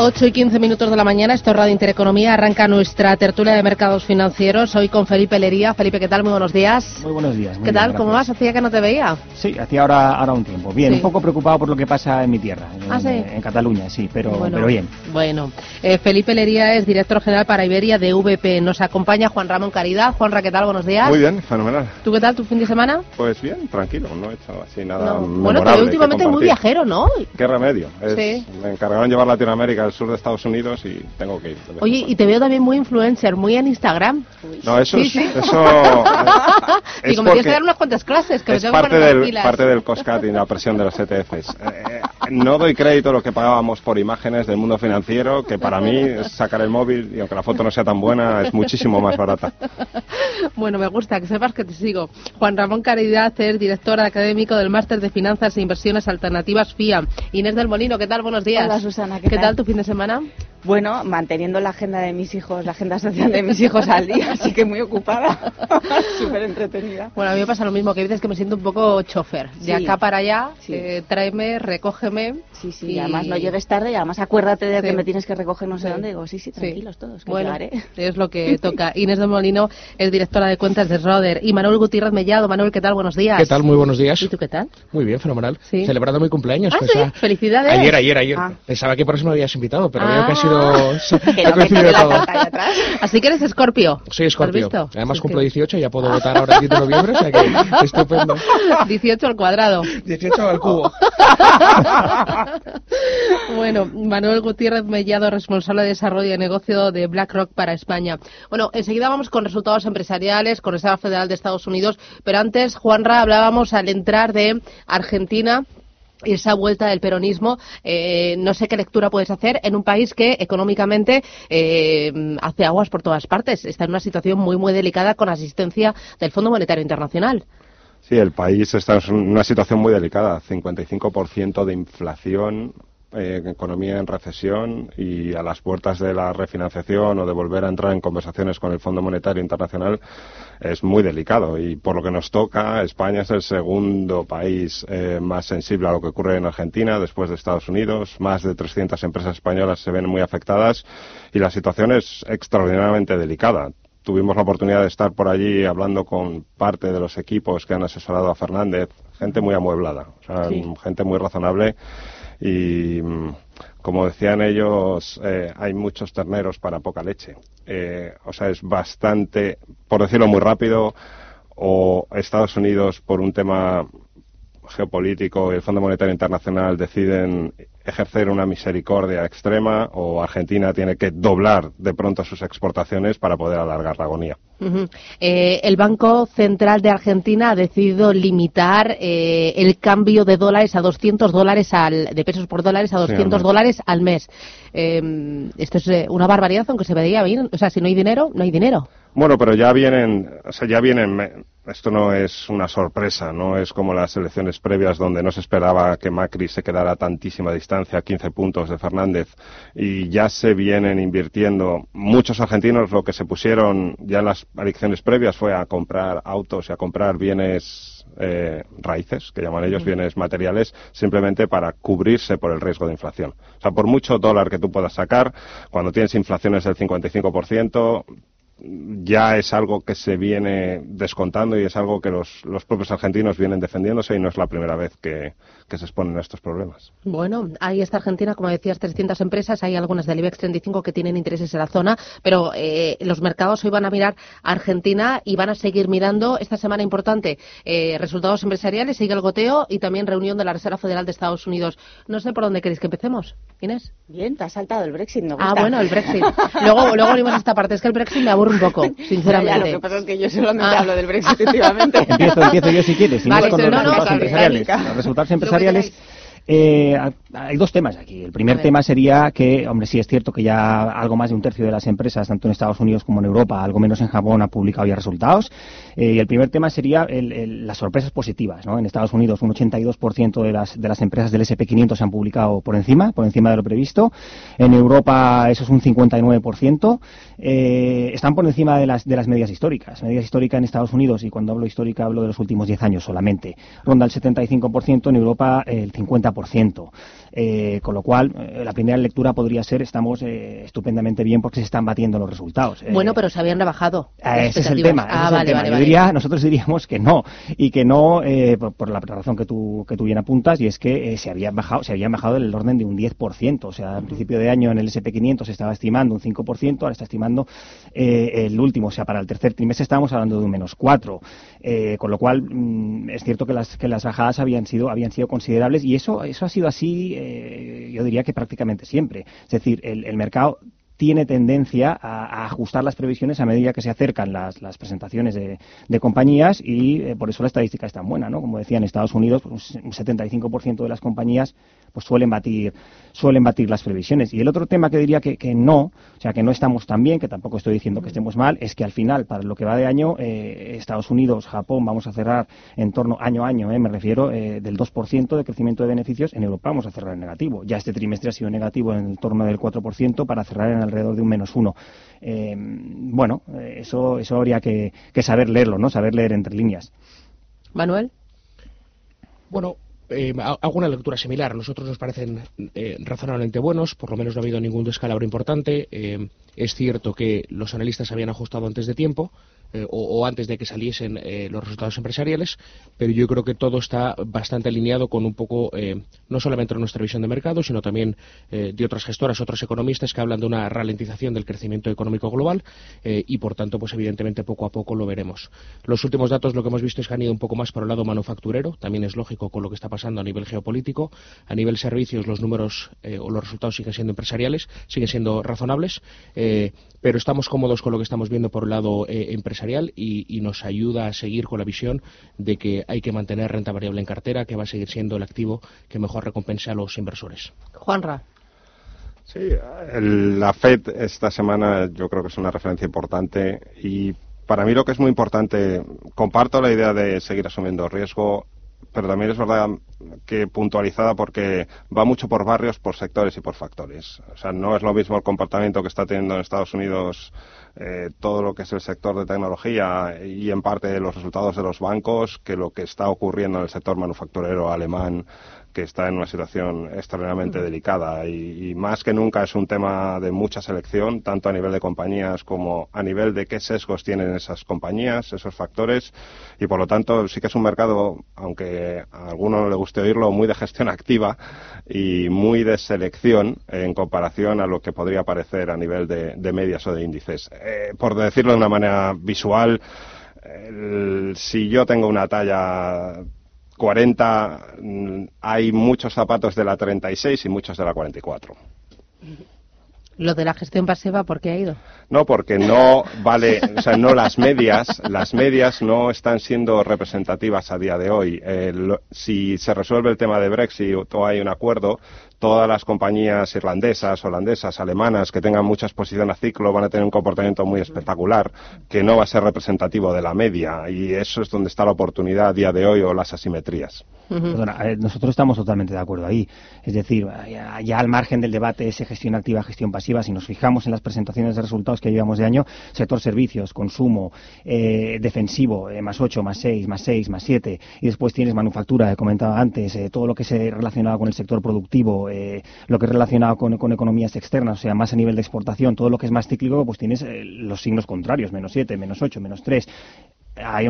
8 y 15 minutos de la mañana, esto es Radio Intereconomía, arranca nuestra tertulia de mercados financieros, hoy con Felipe Lería. Felipe, ¿qué tal? Muy buenos días. Muy buenos días. ¿Qué tal? ¿Cómo vas? Hacía que no te veía. Sí, hacía ahora, ahora un tiempo. Bien, un poco preocupado por lo que pasa en mi tierra, en, ¿Ah, sí? en Cataluña, sí, pero, pero bien. Bueno, eh, Felipe Lería es director general para Iberia de VP. Nos acompaña Juan Ramón Caridad. Juanra, ¿qué tal? Buenos días. Muy bien, fenomenal. ¿Tú qué tal tu fin de semana? Pues bien, tranquilo, no he hecho así nada No. Bueno, que últimamente muy viajero, ¿no? ¿Qué remedio? Es- Sí. Me encargaron llevar Latinoamérica al sur de Estados Unidos y tengo que ir. Oye, y te veo también muy influencer, muy en Instagram. No, eso Sí, es, sí. eso es Digo, me tienes que dar unas cuantas clases, que me es tengo que parte del, parte del COSCAT y la presión de los ETFs. Eh, no doy crédito a lo que pagábamos por imágenes del mundo financiero, que para mí es sacar el móvil y aunque la foto no sea tan buena, es muchísimo más barata. Bueno, me gusta que sepas que te sigo. Juan Ramón Caridad es director académico del Máster de Finanzas e Inversiones Alternativas FIA. Inés del Molino, ¿qué tal? Buenos días. Hola, Susana, ¿qué ¿Qué tal? tal tu fin de semana? Bueno, manteniendo la agenda de mis hijos, la agenda social de mis hijos al día, así que muy ocupada, súper entretenida. Bueno, a mí me pasa lo mismo, que veces que me siento un poco chofer. De Sí. acá para allá, Sí. eh, tráeme, recógeme. Sí, sí, y y además no llegues tarde y además acuérdate de Sí. que me tienes que recoger no sé Sí. dónde. Digo, sí, sí, Sí. tranquilos todos, que bueno, llegaré. es lo que toca. Inés del Molino es directora de cuentas de Roder. Y Manuel Gutiérrez Mellado. Manuel, ¿qué tal? Buenos días. ¿Qué tal? Muy buenos días. ¿Y tú qué tal? Muy bien, fenomenal. Sí. Celebrando mi cumpleaños. Ah, pues, sí, felicidades. Ayer, ayer, ayer. Ah. Pensaba que por eso me habías invitado, pero Ah. veo que sido... Que ha todo. Así que eres Escorpio. Soy ¿Has Escorpio. Además Sí, cumplo que- 18 y ya puedo votar ahora el 10 de noviembre, o sea que estupendo. 18 al cuadrado. 18 al cubo. Bueno, Manuel Gutiérrez Mellado, responsable de desarrollo de negocio de BlackRock para España. Bueno, enseguida vamos con resultados empresariales, con Reserva Federal de Estados Unidos, pero antes, Juanra, hablábamos al entrar de Argentina esa vuelta del peronismo, eh, no sé qué lectura puedes hacer en un país que económicamente eh, hace aguas por todas partes. Está en una situación muy, muy delicada con asistencia del Fondo Monetario Internacional. Sí, el país está en una situación muy delicada, 55% de inflación, eh, economía en recesión y a las puertas de la refinanciación o de volver a entrar en conversaciones con el Fondo Monetario Internacional es muy delicado y por lo que nos toca, España es el segundo país eh, más sensible a lo que ocurre en Argentina después de Estados Unidos. Más de 300 empresas españolas se ven muy afectadas y la situación es extraordinariamente delicada tuvimos la oportunidad de estar por allí hablando con parte de los equipos que han asesorado a Fernández, gente muy amueblada, o sea, Sí. gente muy razonable y mm, como decían ellos, eh, hay muchos terneros para poca leche. Eh, o sea, es bastante, por decirlo muy rápido, o Estados Unidos por un tema geopolítico y el Fondo Monetario Internacional deciden ejercer una misericordia extrema o Argentina tiene que doblar de pronto sus exportaciones para poder alargar la agonía. Eh, el Banco Central de Argentina ha decidido limitar eh, el cambio de dólares a 200 dólares al, de pesos por dólares a Sí, 200 al mes. dólares al mes. Eh, esto es eh, una barbaridad, aunque se veía bien. O sea, si no hay dinero, no hay dinero. Bueno, pero ya vienen, o sea, ya vienen, esto no es una sorpresa, no es como las elecciones previas donde no se esperaba que Macri se quedara a tantísima distancia, 15 puntos de Fernández, y ya se vienen invirtiendo. Muchos argentinos lo que se pusieron ya en las elecciones previas fue a comprar autos y a comprar bienes eh, raíces, que llaman ellos bienes materiales, simplemente para cubrirse por el riesgo de inflación. O sea, por mucho dólar que tú puedas sacar, cuando tienes inflaciones del 55%, ya es algo que se viene descontando y es algo que los, los propios argentinos vienen defendiéndose y no es la primera vez que, que se exponen a estos problemas. Bueno, ahí está Argentina, como decías, 300 empresas. Hay algunas del IBEX 35 que tienen intereses en la zona, pero eh, los mercados hoy van a mirar a Argentina y van a seguir mirando esta semana importante eh, resultados empresariales, sigue el goteo y también reunión de la Reserva Federal de Estados Unidos. No sé por dónde queréis que empecemos, Inés. Bien, te has saltado el Brexit, gusta. Ah, bueno, el Brexit. Luego, luego venimos a esta parte. Es que el Brexit me aburre un poco, Ya, ya, sinceramente. lo que pasa es que yo solamente Ah. hablo del Brexit últimamente. Empiezo, empiezo yo si quieres. Vale, Seguimos con no, los no, resultados no, empresariales. Los resultados Lo que empresariales. Eh, hay dos temas aquí. El primer tema sería que, hombre, sí es cierto que ya algo más de un tercio de las empresas, tanto en Estados Unidos como en Europa, algo menos en Japón, ha publicado ya resultados. Eh, y el primer tema sería las sorpresas positivas. ¿no? En Estados Unidos, un 82% de las, de las empresas del SP500 se han publicado por encima, por encima de lo previsto. En Europa, eso es un 59%. Eh, están por encima de las, de las medias históricas. Medias históricas en Estados Unidos, y cuando hablo histórica hablo de los últimos 10 años solamente, ronda el 75%, en Europa el 50% por ciento. Eh, con lo cual, eh, la primera lectura podría ser estamos eh, estupendamente bien porque se están batiendo los resultados. bueno, pero se habían rebajado. ese es el tema. Ah, vale, Vale, nosotros diríamos que no y que no por, la razón que tú que tú bien apuntas y es que se habían bajado se habían bajado del orden de un 10%, o sea, al principio de año en el SP500 se estaba estimando un 5%, ahora está estimando el último, o sea, para el tercer trimestre estábamos hablando de un menos 4, con lo cual mm, es cierto que las que las bajadas habían sido habían sido considerables y eso eso ha sido así eh, yo diría que prácticamente siempre. Es decir, el, mercado tiene tendencia a, ajustar las previsiones a medida que se acercan las, presentaciones de, compañías y eh, por eso la estadística es tan buena, ¿no? Como decía, en Estados Unidos pues, un 75% de las compañías pues suelen batir suelen batir las previsiones. Y el otro tema que diría que, no, o sea, que no estamos tan bien, que tampoco estoy diciendo que estemos mal, es que al final, para lo que va de año, eh, Estados Unidos, Japón, vamos a cerrar en torno año a año, eh, me refiero, del 2% de crecimiento de beneficios, en Europa vamos a cerrar en negativo. Ya este trimestre ha sido negativo en el torno del 4% para cerrar en alrededor de un menos uno. Eh, bueno, eso, eso habría que, saber leerlo, ¿no? Saber leer entre líneas. Manuel. Bueno, eh, hago una lectura similar. Nosotros nos parecen eh, razonablemente buenos, por lo menos no ha habido ningún descalabro importante. Eh, es cierto que los analistas habían ajustado antes de tiempo, eh, o, antes de que saliesen eh, los resultados empresariales, pero yo creo que todo está bastante alineado con un poco, eh, no solamente nuestra visión de mercado, sino también de otras gestoras, otros economistas que hablan de una ralentización del crecimiento económico global y, por tanto, pues evidentemente poco a poco lo veremos. Los últimos datos lo que hemos visto es que han ido un poco más por el lado manufacturero, también es lógico con lo que está pasando a nivel geopolítico. A nivel servicios, los números o los resultados siguen siendo empresariales, siguen siendo razonables, pero estamos cómodos con lo que estamos viendo por el lado empresarial y, nos ayuda a seguir con la visión de que hay que mantener renta variable en cartera, que va a seguir siendo el activo que mejor recompense a los inversores. Juanra. Sí, la FED esta semana yo creo que es una referencia importante y para mí lo que es muy importante, comparto la idea de seguir asumiendo riesgo, pero también es verdad que puntualizada porque va mucho por barrios, por sectores y por factores. O sea, no es lo mismo el comportamiento que está teniendo en Estados Unidos eh, todo lo que es el sector de tecnología y en parte los resultados de los bancos que lo que está ocurriendo en el sector manufacturero alemán que está en una situación extremadamente delicada. Y, más que nunca es un tema de mucha selección, tanto a nivel de compañías como a nivel de qué sesgos tienen esas compañías, esos factores. Y por lo tanto sí que es un mercado, aunque a alguno no le guste oírlo, muy de gestión activa y muy de selección en comparación a lo que podría parecer a nivel de, medias o de índices. Eh, por decirlo de una manera visual, si yo tengo una talla 40 mm, hay muchos zapatos de la 36 y muchos de la 44. Lo de la gestión pasiva, ¿por qué ha ido? No, porque no vale, o sea, no las medias, las medias no están siendo representativas a día de hoy. si se resuelve el tema de Brexit o hay un acuerdo, todas las compañías irlandesas, holandesas, alemanas que tengan mucha exposición a ciclo van a tener un comportamiento muy espectacular que no va a ser representativo de la media y eso es donde está la oportunidad a día de hoy o las asimetrías. nosotros estamos totalmente de acuerdo ahí. Es decir, ya, al margen del debate ese gestión activa, gestión pasiva, si nos fijamos en las presentaciones de resultados que llevamos de año, sector servicios, consumo, eh, defensivo, eh, más 8, más 6, más 6, más 7, y después tienes manufactura, he comentado antes, eh, todo lo que se relacionado con el sector productivo, eh, lo que es relacionado con, economías externas, o sea, más a nivel de exportación, todo lo que es más cíclico, pues tienes eh, los signos contrarios, menos 7, menos 8, menos 3.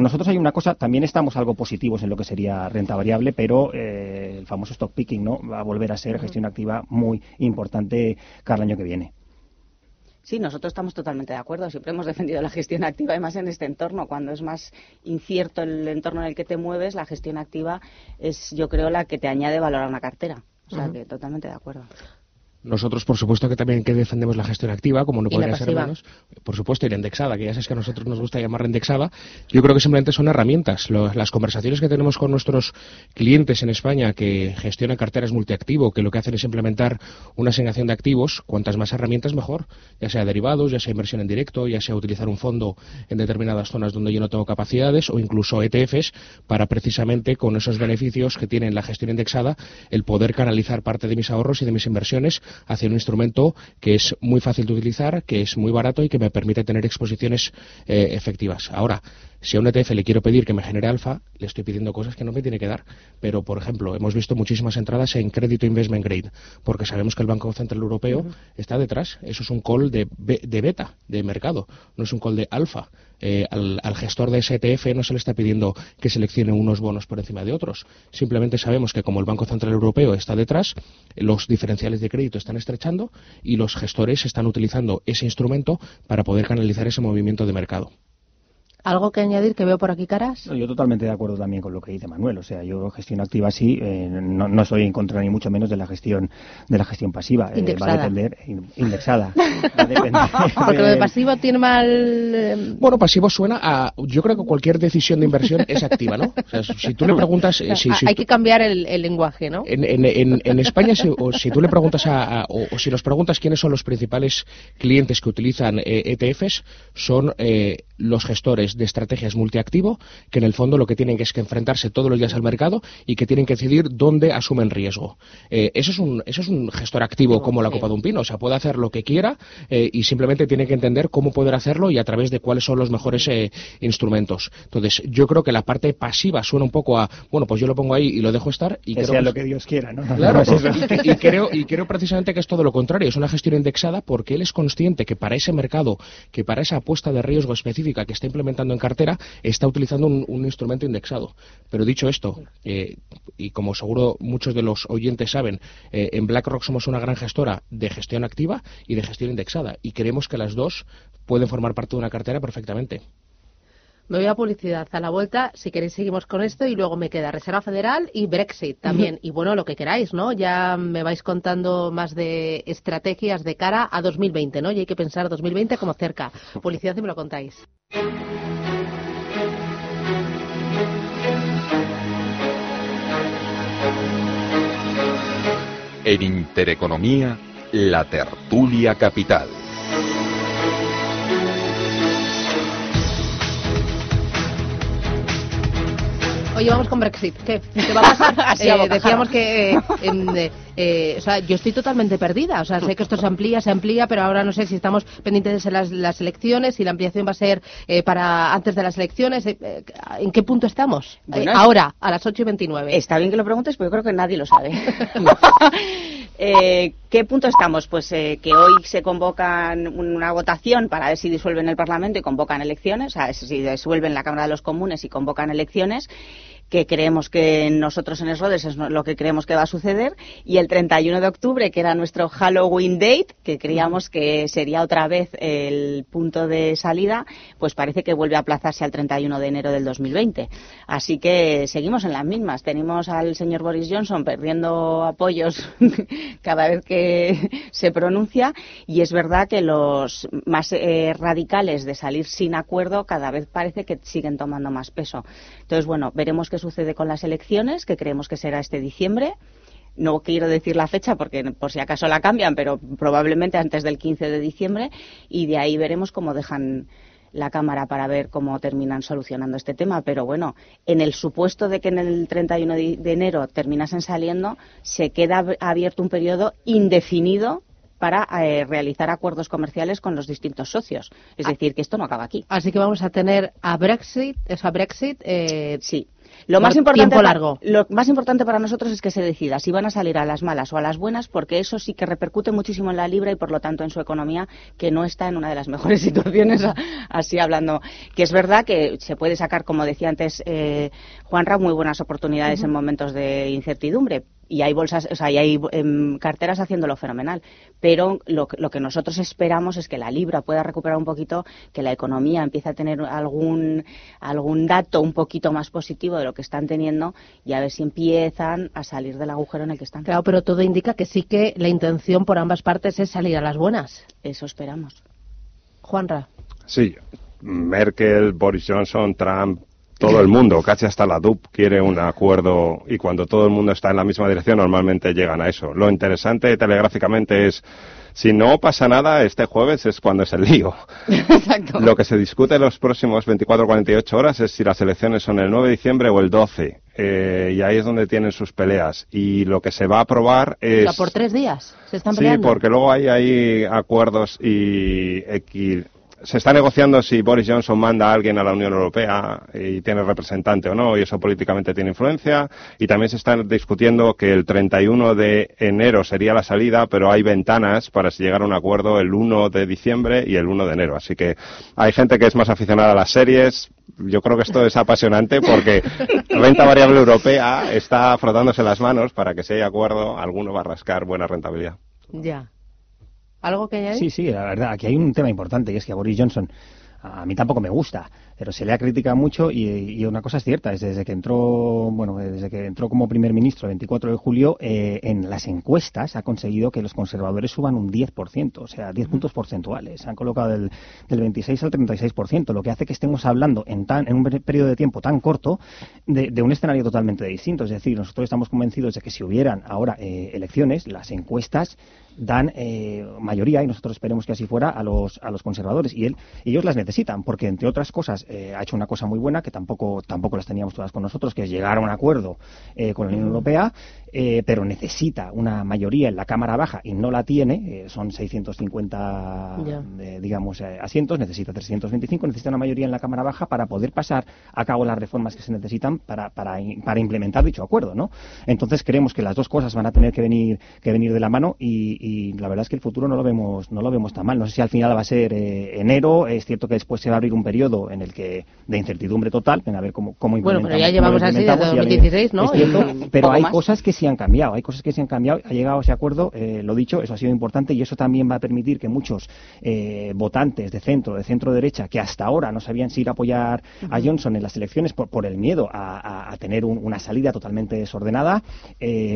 nosotros hay una cosa, también estamos algo positivos en lo que sería renta variable, pero eh, el famoso stock picking no va a volver a ser gestión activa muy importante cada año que viene. Sí, nosotros estamos totalmente de acuerdo. Siempre hemos defendido la gestión activa, además en este entorno. Cuando es más incierto el entorno en el que te mueves, la gestión activa es, yo creo, la que te añade valor a una cartera. O sea, que totalmente de acuerdo. Nosotros, por supuesto, que también que defendemos la gestión activa, como no podría ser menos. Por supuesto, y la indexada, que ya sabes que a nosotros nos gusta llamar indexada. Yo creo que simplemente son herramientas. las conversaciones que tenemos con nuestros clientes en España que gestionan carteras multiactivo, que lo que hacen es implementar una asignación de activos, cuantas más herramientas mejor, ya sea derivados, ya sea inversión en directo, ya sea utilizar un fondo en determinadas zonas donde yo no tengo capacidades, o incluso ETFs, para precisamente con esos beneficios que tiene la gestión indexada, el poder canalizar parte de mis ahorros y de mis inversiones hacia un instrumento que es muy fácil de utilizar, que es muy barato y que me permite tener exposiciones eh, efectivas. Ahora, si a un ETF le quiero pedir que me genere alfa, le estoy pidiendo cosas que no me tiene que dar. Pero, por ejemplo, hemos visto muchísimas entradas en crédito investment grade, porque sabemos que el Banco Central Europeo está detrás. Eso es un call de, beta, de mercado, no es un call de alfa. Eh, al, gestor de ese ETF no se le está pidiendo que seleccione unos bonos por encima de otros. Simplemente sabemos que como el Banco Central Europeo está detrás, los diferenciales de crédito están estrechando y los gestores están utilizando ese instrumento para poder canalizar ese movimiento de mercado. ¿Algo que añadir que veo por aquí caras? yo totalmente de acuerdo también con lo que dice Manuel. O sea, yo gestión activa sí, eh, no, no, estoy en contra ni mucho menos de la gestión de la gestión pasiva. Eh, va a depender indexada. Porque lo de pasivo tiene mal. Eh, bueno, pasivo suena a. Yo creo que cualquier decisión de inversión es activa, ¿no? O sea, si tú le preguntas. si, Hay que cambiar el, lenguaje, ¿no? En, en, en, España, si, o si tú le preguntas a, o, si nos preguntas quiénes son los principales clientes que utilizan ETFs, e son los gestores de estrategias multiactivo que en el fondo lo que tienen que es que enfrentarse todos los días al mercado y que tienen que decidir dónde asumen riesgo. Eh, eso, es un, eso es un gestor activo como la copa de un pino, o sea, puede hacer lo que quiera eh, y simplemente tiene que entender cómo poder hacerlo y a través de cuáles son los mejores eh, instrumentos. Entonces, yo creo que la parte pasiva suena un poco a, bueno, pues yo lo pongo ahí y lo dejo estar y que sea lo que Dios quiera, ¿no? Claro, y, creo, y creo precisamente que es todo lo contrario, es una gestión indexada porque él es consciente que para ese mercado, que para esa apuesta de riesgo específica que está implementando en cartera, está utilizando un, instrumento indexado. Pero dicho esto, eh, y como seguro muchos de los oyentes saben, eh, en BlackRock somos una gran gestora de gestión activa y de gestión indexada, y creemos que las dos pueden formar parte de una cartera perfectamente. Me voy a publicidad. A la vuelta, si queréis, seguimos con esto y luego me queda Reserva Federal y Brexit también. Y bueno, lo que queráis, ¿no? Ya me vais contando más de estrategias de cara a 2020, ¿no? Y hay que pensar 2020 como cerca. Publicidad y me lo contáis. En Intereconomía, la tertulia capital. Oye, vamos con Brexit. ¿Qué, ¿Qué va a pasar? Eh, decíamos que eh, eh, o sea, yo estoy totalmente perdida. O sea, sé que esto se amplía, se amplía, pero ahora no sé si estamos pendientes de las, elecciones, si la ampliación va a ser para antes de las elecciones. ¿En qué punto estamos? ahora, a las 8 y 29. Está bien que lo preguntes, porque yo creo que nadie lo sabe. ¿Qué punto estamos? Pues que hoy se convocan una votación para ver si disuelven el Parlamento y convocan elecciones, o sea, si disuelven la Cámara de los Comunes y convocan elecciones que creemos que nosotros en Esrodes es lo que creemos que va a suceder, y el 31 de octubre, que era nuestro Halloween date, que creíamos que sería otra vez el punto de salida, pues parece que vuelve a aplazarse al 31 de enero del 2020. Así que seguimos en las mismas. Tenemos al señor Boris Johnson perdiendo apoyos cada vez que se pronuncia, y es verdad que los más eh, radicales de salir sin acuerdo cada vez parece que siguen tomando más peso. Entonces, bueno, veremos qué sucede con las elecciones, que creemos que será este diciembre. No quiero decir la fecha porque por si acaso la cambian, pero probablemente antes del 15 de diciembre y de ahí veremos cómo dejan la Cámara para ver cómo terminan solucionando este tema. Pero bueno, en el supuesto de que en el 31 de enero terminasen saliendo, se queda abierto un periodo indefinido para eh, realizar acuerdos comerciales con los distintos socios. Es ah. decir, que esto no acaba aquí. Así que vamos a tener a Brexit, a Brexit. Eh, sí. Lo más, importante lo más importante para nosotros es que se decida si van a salir a las malas o a las buenas, porque eso sí que repercute muchísimo en la libra y por lo tanto en su economía, que no está en una de las mejores situaciones, así hablando. Que es verdad que se puede sacar, como decía antes eh, Juanra, muy buenas oportunidades en momentos de incertidumbre, y hay bolsas, o sea, y hay em, carteras haciéndolo fenomenal. Pero lo, lo, que nosotros esperamos es que la libra pueda recuperar un poquito, que la economía empiece a tener algún, algún dato un poquito más positivo de lo que están teniendo y a ver si empiezan a salir del agujero en el que están. Claro, pero todo indica que sí que la intención por ambas partes es salir a las buenas. Eso esperamos. Juanra. Sí, Merkel, Boris Johnson, Trump, todo el mundo, casi hasta la DUP quiere un acuerdo y cuando todo el mundo está en la misma dirección normalmente llegan a eso. Lo interesante telegráficamente es si no pasa nada este jueves es cuando es el lío. Exacto. Lo que se discute en los próximos 24 o 48 horas es si las elecciones son el 9 de diciembre o el 12. Eh, y ahí es donde tienen sus peleas. Y lo que se va a aprobar es... O por tres días se están peleando. Sí, porque luego hay ahí acuerdos y se está negociando si Boris Johnson manda a alguien a la Unión Europea y tiene representante o no, y eso políticamente tiene influencia. Y también se está discutiendo que el 31 de enero sería la salida, pero hay ventanas para llegar a un acuerdo el 1 de diciembre y el 1 de enero. Así que hay gente que es más aficionada a las series. Yo creo que esto es apasionante porque renta variable europea está frotándose las manos para que si hay acuerdo, alguno va a rascar buena rentabilidad. Ya. ¿Algo que añadir? Sí, sí, la verdad, aquí hay un tema importante y es que a Boris Johnson a mí tampoco me gusta, pero se le ha criticado mucho y, una cosa es cierta, es desde que entró, bueno, desde que entró como primer ministro el 24 de julio, eh, en las encuestas ha conseguido que los conservadores suban un 10%, o sea, 10 puntos porcentuales. Se han colocado del, del 26 al 36%, lo que hace que estemos hablando en, tan, en un periodo de tiempo tan corto de, un escenario totalmente distinto. Es decir, nosotros estamos convencidos de que si hubieran ahora eh, elecciones, las encuestas dan eh, mayoría, y nosotros esperemos que así fuera, a los, a los conservadores. Y él, ellos las necesitan, porque entre otras cosas eh, ha hecho una cosa muy buena que tampoco, tampoco las teníamos todas con nosotros, que es llegar a un acuerdo eh, con la Unión Europea, pero necesita una mayoría en la Cámara Baja y no la tiene, son 650, digamos, asientos, necesita 325, necesita una mayoría en la Cámara Baja para poder pasar a cabo las reformas que se necesitan para, para, para implementar dicho acuerdo, ¿no? Entonces creemos que las dos cosas van a tener que venir, que venir de la mano y y la verdad es que el futuro no lo vemos no lo vemos tan mal. No sé si al final va a ser eh, enero, es cierto que después se va a abrir un periodo en el que de incertidumbre total, a ver cómo, cómo Bueno, pero ya llevamos así desde 2016, ¿no? pero hay cosas que sí han cambiado, hay cosas que sí han cambiado, ha llegado ese acuerdo, eh, lo dicho, eso ha sido importante y eso también va a permitir que muchos eh, votantes de centro, de centro derecha, que hasta ahora no sabían si ir a apoyar a Johnson en las elecciones por, por el miedo a, tener una salida totalmente desordenada,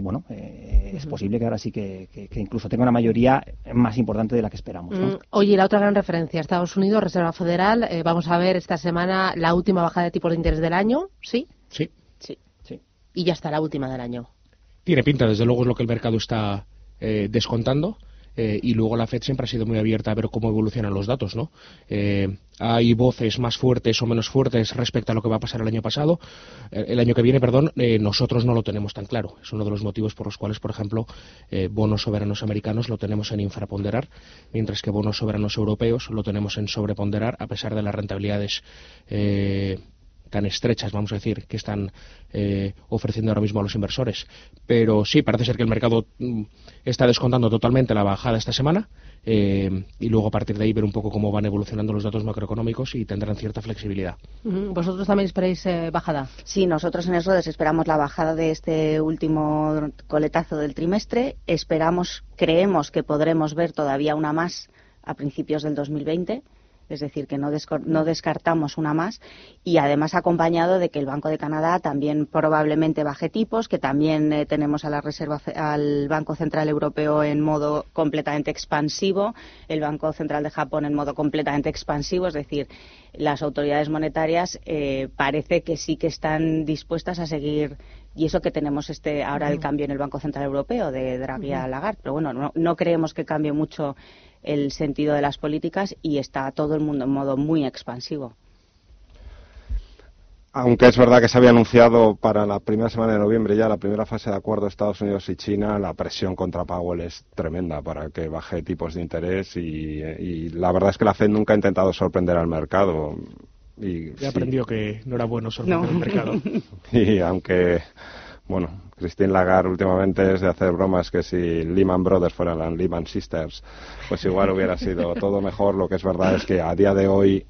bueno, es posible que ahora sí que, que incluso una mayoría más importante de la que esperamos. Mm, oye, la otra gran referencia, Estados Unidos, Reserva Federal, eh, vamos a ver esta semana la última bajada de tipos de interés del año, ¿sí? Sí. Sí. sí. Y ya está la última del año. Tiene pinta, desde luego es lo que el mercado está eh, descontando. Eh, y luego la Fed siempre ha sido muy abierta a ver cómo evolucionan los datos, ¿no? Eh, hay voces más fuertes o menos fuertes respecto a lo que va a pasar el año pasado, eh, el año que viene, perdón, nosotros no lo tenemos tan claro. Es uno de los motivos por los cuales, por ejemplo, bonos soberanos americanos lo tenemos en infraponderar, mientras que bonos soberanos europeos lo tenemos en sobreponderar, a pesar de las rentabilidades tan estrechas, vamos a decir, que están eh, ofreciendo ahora mismo a los inversores. Pero sí, parece ser que el mercado mm, está descontando totalmente la bajada esta semana eh, y luego a partir de ahí ver un poco cómo van evolucionando los datos macroeconómicos y tendrán cierta flexibilidad. ¿Vosotros también esperáis eh, bajada? Sí, nosotros en eso esperamos la bajada de este último coletazo del trimestre. Esperamos, creemos que podremos ver todavía una más a principios del 2020 es decir, que no, descartamos una más y además acompañado de que el Banco de Canadá también probablemente baje tipos, que también eh, tenemos a la Reserva, al Banco Central Europeo en modo completamente expansivo, el Banco Central de Japón en modo completamente expansivo, es decir, las autoridades monetarias eh, parece que sí que están dispuestas a seguir y eso que tenemos este ahora el cambio en el Banco Central Europeo de Draghi a Lagarde, pero bueno, no creemos que cambie mucho el sentido de las políticas y está todo el mundo en modo muy expansivo. Aunque es verdad que se había anunciado para la primera semana de noviembre ya la primera fase de acuerdo de Estados Unidos y China, la presión contra Powell es tremenda para que baje tipos de interés y, la verdad es que la Fed nunca ha intentado sorprender al mercado. Y, He aprendido que no era bueno sorprender al mercado. y aunque, bueno, Christine Lagarde últimamente es de hacer bromas que si Lehman Brothers fueran las Lehman Sisters, pues igual hubiera sido todo mejor. Lo que es verdad es que a día de hoy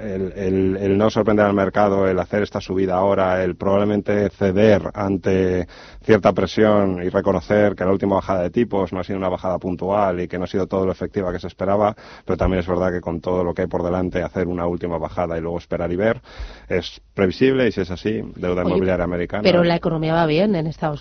el, no sorprender al mercado, el hacer esta subida ahora, el probablemente ceder ante cierta presión y reconocer que la última bajada de tipos no ha sido una bajada puntual y que no ha sido todo lo efectiva que se esperaba, pero también es verdad que con todo lo que hay por delante hacer una última bajada y luego esperar y ver es previsible y si es así, deuda inmobiliaria americana. Pero la economía va bien en Estados